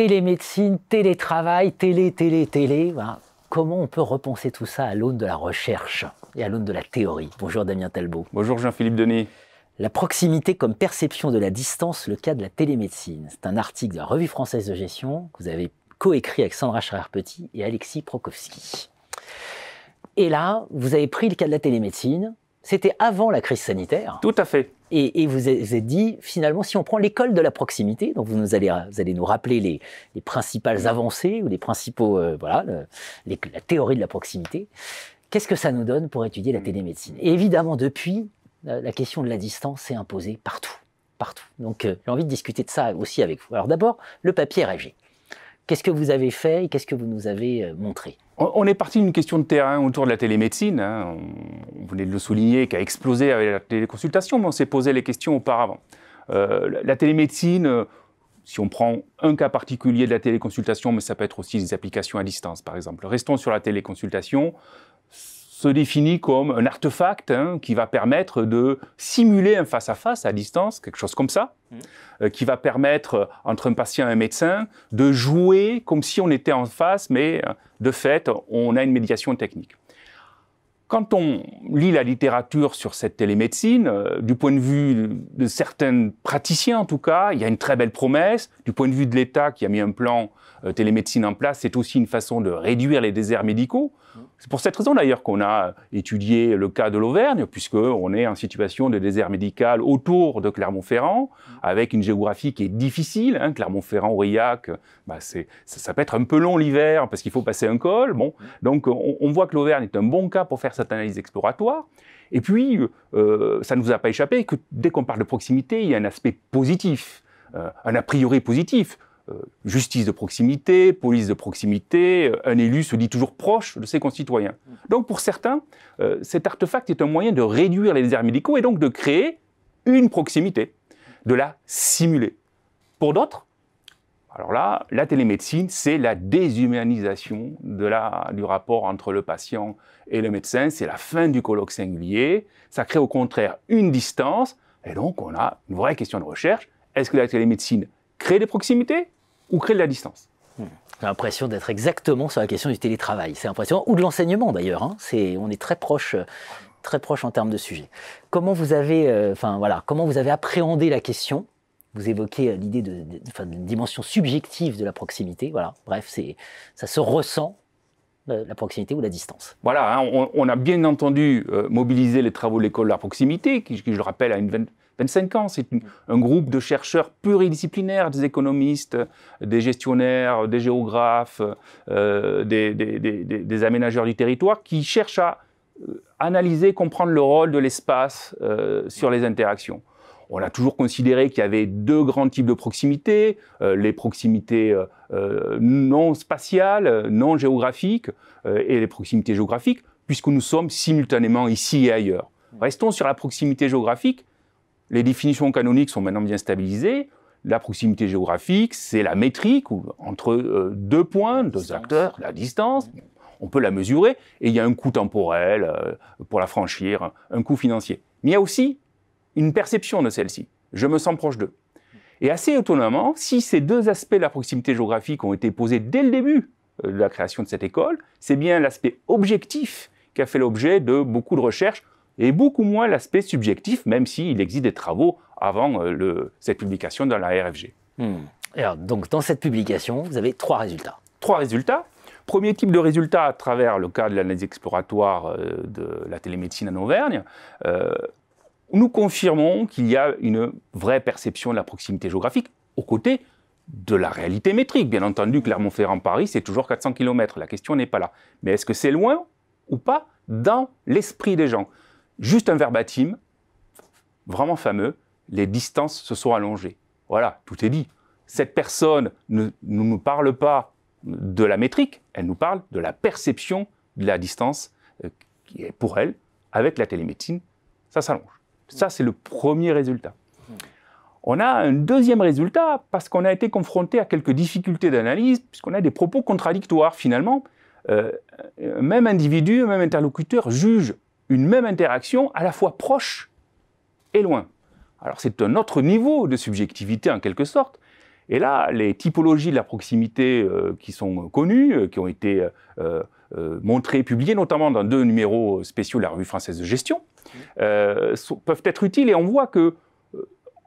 télémédecine, télétravail, télé, télé, télé. Comment on peut repenser tout ça à l'aune de la recherche et à l'aune de la théorie? Bonjour Damien Talbot. Bonjour Jean-Philippe Denis. La proximité comme perception de la distance, le cas de la télémédecine. C'est un article de la Revue française de gestion que vous avez coécrit avec Sandra Schreier-Petit et Alexis Prokowski. Et là, vous avez pris le cas de la télémédecine. C'était avant la crise sanitaire. Tout à fait. Et, vous, vous êtes dit, finalement, si on prend l'école de la proximité, donc vous, nous allez, vous allez nous rappeler les, les principales avancées ou les principaux, euh, voilà, la théorie de la proximité, qu'est-ce que ça nous donne pour étudier la télémédecine? Et évidemment, depuis, la, question de la distance s'est imposée partout, partout. Donc, euh, j'ai envie de discuter de ça aussi avec vous. Alors d'abord, le papier RFG. Qu'est-ce que vous avez fait et qu'est-ce que vous nous avez euh, montré? On est parti d'une question de terrain autour de la télémédecine. Hein. On venait de le souligner, qui a explosé avec la téléconsultation, mais on s'est posé les questions auparavant. Euh, la télémédecine, euh, si on prend un cas particulier de la téléconsultation, mais ça peut être aussi des applications à distance, par exemple. Restons sur la téléconsultation se définit comme un artefact hein, qui va permettre de simuler un face-à-face -à, distance, quelque chose comme ça, mmh. euh, qui va permettre entre un patient et un médecin de jouer comme si on était en face, mais euh, de fait, on a une médiation technique. Quand on lit la littérature sur cette télémédecine, euh, du point de vue de certains praticiens en tout cas, il y a une très belle promesse. Du point de vue de l'État qui a mis un plan euh, télémédecine en place, c'est aussi une façon de réduire les déserts médicaux. C'est pour cette raison d'ailleurs qu'on a étudié le cas de l'Auvergne, puisqu'on est en situation de désert médical autour de Clermont-Ferrand, avec une géographie qui est difficile. Hein. Clermont-Ferrand, Aurillac, bah ça, peut être un peu long l'hiver parce qu'il faut passer un col. Bon, donc on, on voit que l'Auvergne est un bon cas pour faire cette analyse exploratoire. Et puis, euh, ça ne vous a pas échappé que dès qu'on parle de proximité, il y a un aspect positif, euh, un a priori positif. Euh, justice de proximité, police de proximité, un élu se dit toujours proche de ses concitoyens. Donc pour certains, cet artefact est un moyen de réduire les déserts médicaux et donc de créer une proximité, de la simuler. Pour d'autres, alors là, la télémédecine, c'est la déshumanisation de la, du rapport entre le patient et le médecin. C'est la fin du colloque singulier. Ça crée au contraire une distance. Et donc, on a une vraie question de recherche. Est-ce que la télémédecine crée des proximités ou crée de la distance? J'ai l'impression d'être exactement sur la question du télétravail. C'est impressionnant. Ou de l'enseignement d'ailleurs. Hein. on est très proche, très proche en termes de sujet. Comment vous avez, euh, enfin voilà, comment vous avez appréhendé la question? Vous évoquez euh, l'idée d'une dimension subjective de la proximité. Voilà, bref, c'est, ça se ressent euh, la proximité ou la distance. Voilà, hein, on, a bien entendu euh, mobilisé les travaux de l'école de la proximité, qui, je le rappelle, a une 25 ans. C'est un groupe de chercheurs pluridisciplinaires, des économistes, des gestionnaires, des géographes, des, des, aménageurs du territoire, qui cherchent à analyser, comprendre le rôle de l'espace sur les interactions on a toujours considéré qu'il y avait deux grands types de proximités, euh, les proximités euh, euh, non spatiales, non géographiques, et les proximités géographiques, puisque nous sommes simultanément ici et ailleurs. Restons sur la proximité géographique. Les définitions canoniques sont maintenant bien stabilisées. La proximité géographique, c'est la métrique entre deux points, deux acteurs, la distance. On peut la mesurer et il y a un coût temporel pour la franchir, un coût financier. Mais il y a aussi une perception de celle-ci. Je me sens proche d'eux. Et assez étonnamment, si ces deux aspects de la proximité géographique ont été posés dès le début euh, de la création de cette école, c'est bien l'aspect objectif qui a fait l'objet de beaucoup de recherches et beaucoup moins l'aspect subjectif, même s'il existe des travaux avant euh, cette publication dans la RFG. Hmm. Alors, donc, dans cette publication, vous avez trois résultats. Trois résultats. Premier type de résultat à travers le cas de l'analyse exploratoire euh, de la télémédecine en Auvergne nous confirmons qu'il y a une vraie perception de la proximité géographique aux côtés de la réalité métrique. Bien entendu, Clermont-Ferrand-Paris, c'est toujours 400 km. La question n'est pas là. Mais est-ce que c'est loin ou pas dans l'esprit des gens? Juste un verbatim, vraiment fameux, les distances se sont allongées. Voilà, tout est dit. Cette personne ne, nous parle pas de la métrique, elle nous parle de la perception de la distance euh, qui est pour elle, avec la télémédecine, ça s'allonge. Ça, c'est le premier résultat. On a un deuxième résultat parce qu'on a été confronté à quelques difficultés d'analyse, puisqu'on a des propos contradictoires finalement. Euh, même individu, même interlocuteur juge une même interaction à la fois proche et loin. Alors c'est un autre niveau de subjectivité en quelque sorte. Et là, les typologies de la proximité qui sont connues, qui ont été montrées, publiées notamment dans deux numéros spéciaux de la revue française de gestion, peuvent être utiles et on voit que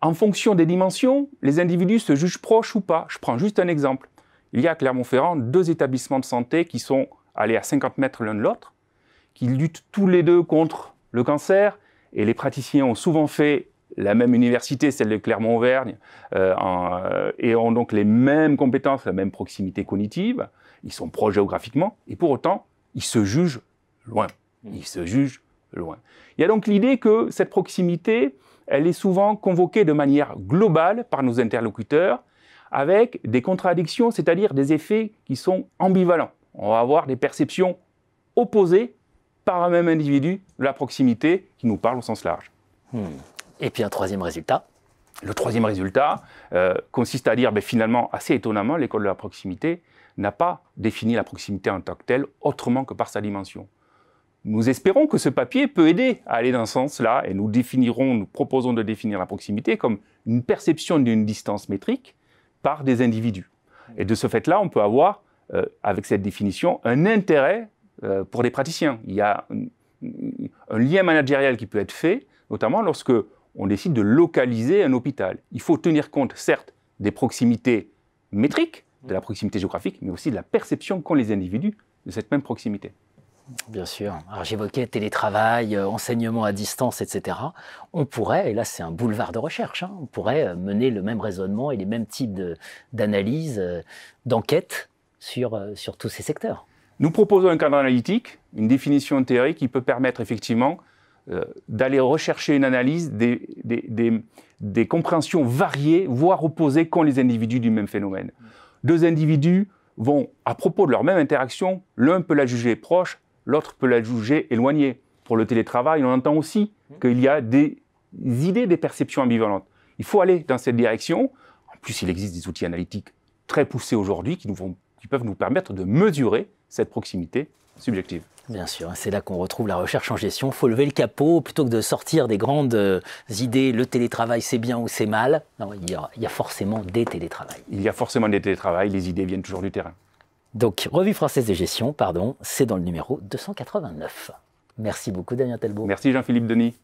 en fonction des dimensions, les individus se jugent proches ou pas. Je prends juste un exemple. Il y a à Clermont-Ferrand deux établissements de santé qui sont allés à 50 mètres l'un de l'autre, qui luttent tous les deux contre le cancer, et les praticiens ont souvent fait la même université, celle de Clermont-Auvergne, euh, euh, et ont donc les mêmes compétences, la même proximité cognitive. Ils sont proches géographiquement, et pour autant, ils se jugent loin. Ils se jugent loin. Il y a donc l'idée que cette proximité, elle est souvent convoquée de manière globale par nos interlocuteurs, avec des contradictions, c'est-à-dire des effets qui sont ambivalents. On va avoir des perceptions opposées par un même individu de la proximité qui nous parle au sens large. Hmm. Et puis un troisième résultat Le troisième résultat euh, consiste à dire, ben, finalement, assez étonnamment, l'école de la proximité n'a pas défini la proximité en tant que telle autrement que par sa dimension. Nous espérons que ce papier peut aider à aller dans ce sens-là et nous définirons, nous proposons de définir la proximité comme une perception d'une distance métrique par des individus. Et de ce fait-là, on peut avoir, euh, avec cette définition, un intérêt euh, pour des praticiens. Il y a un, lien managérial qui peut être fait, notamment lorsque on décide de localiser un hôpital. Il faut tenir compte, certes, des proximités métriques, de la proximité géographique, mais aussi de la perception qu'ont les individus de cette même proximité. Bien sûr. Alors j'évoquais télétravail, euh, enseignement à distance, etc. On pourrait, et là c'est un boulevard de recherche, hein, on pourrait euh, mener le même raisonnement et les mêmes types d'analyse, euh, d'enquête sur, sur tous ces secteurs. Nous proposons un cadre analytique, une définition théorique qui peut permettre effectivement d'aller rechercher une analyse des, des, des, compréhensions variées, voire opposées, qu'ont les individus du même phénomène. Deux individus vont, à propos de leur même interaction, l'un peut la juger proche, l'autre peut la juger éloignée. Pour le télétravail, on entend aussi qu'il y a des idées, des perceptions ambivalentes. Il faut aller dans cette direction. En plus, il existe des outils analytiques très poussés aujourd'hui qui peuvent nous permettre de mesurer cette proximité subjective. Bien sûr, c'est là qu'on retrouve la recherche en gestion. Il faut lever le capot plutôt que de sortir des grandes euh, idées, le télétravail c'est bien ou c'est mal. Non, il y, a, il y a forcément des télétravails. Il y a forcément des télétravails, les idées viennent toujours du terrain. Donc, Revue française de gestion, pardon, c'est dans le numéro 289. Merci beaucoup, Damien Telbeau. Merci, Jean-Philippe Denis.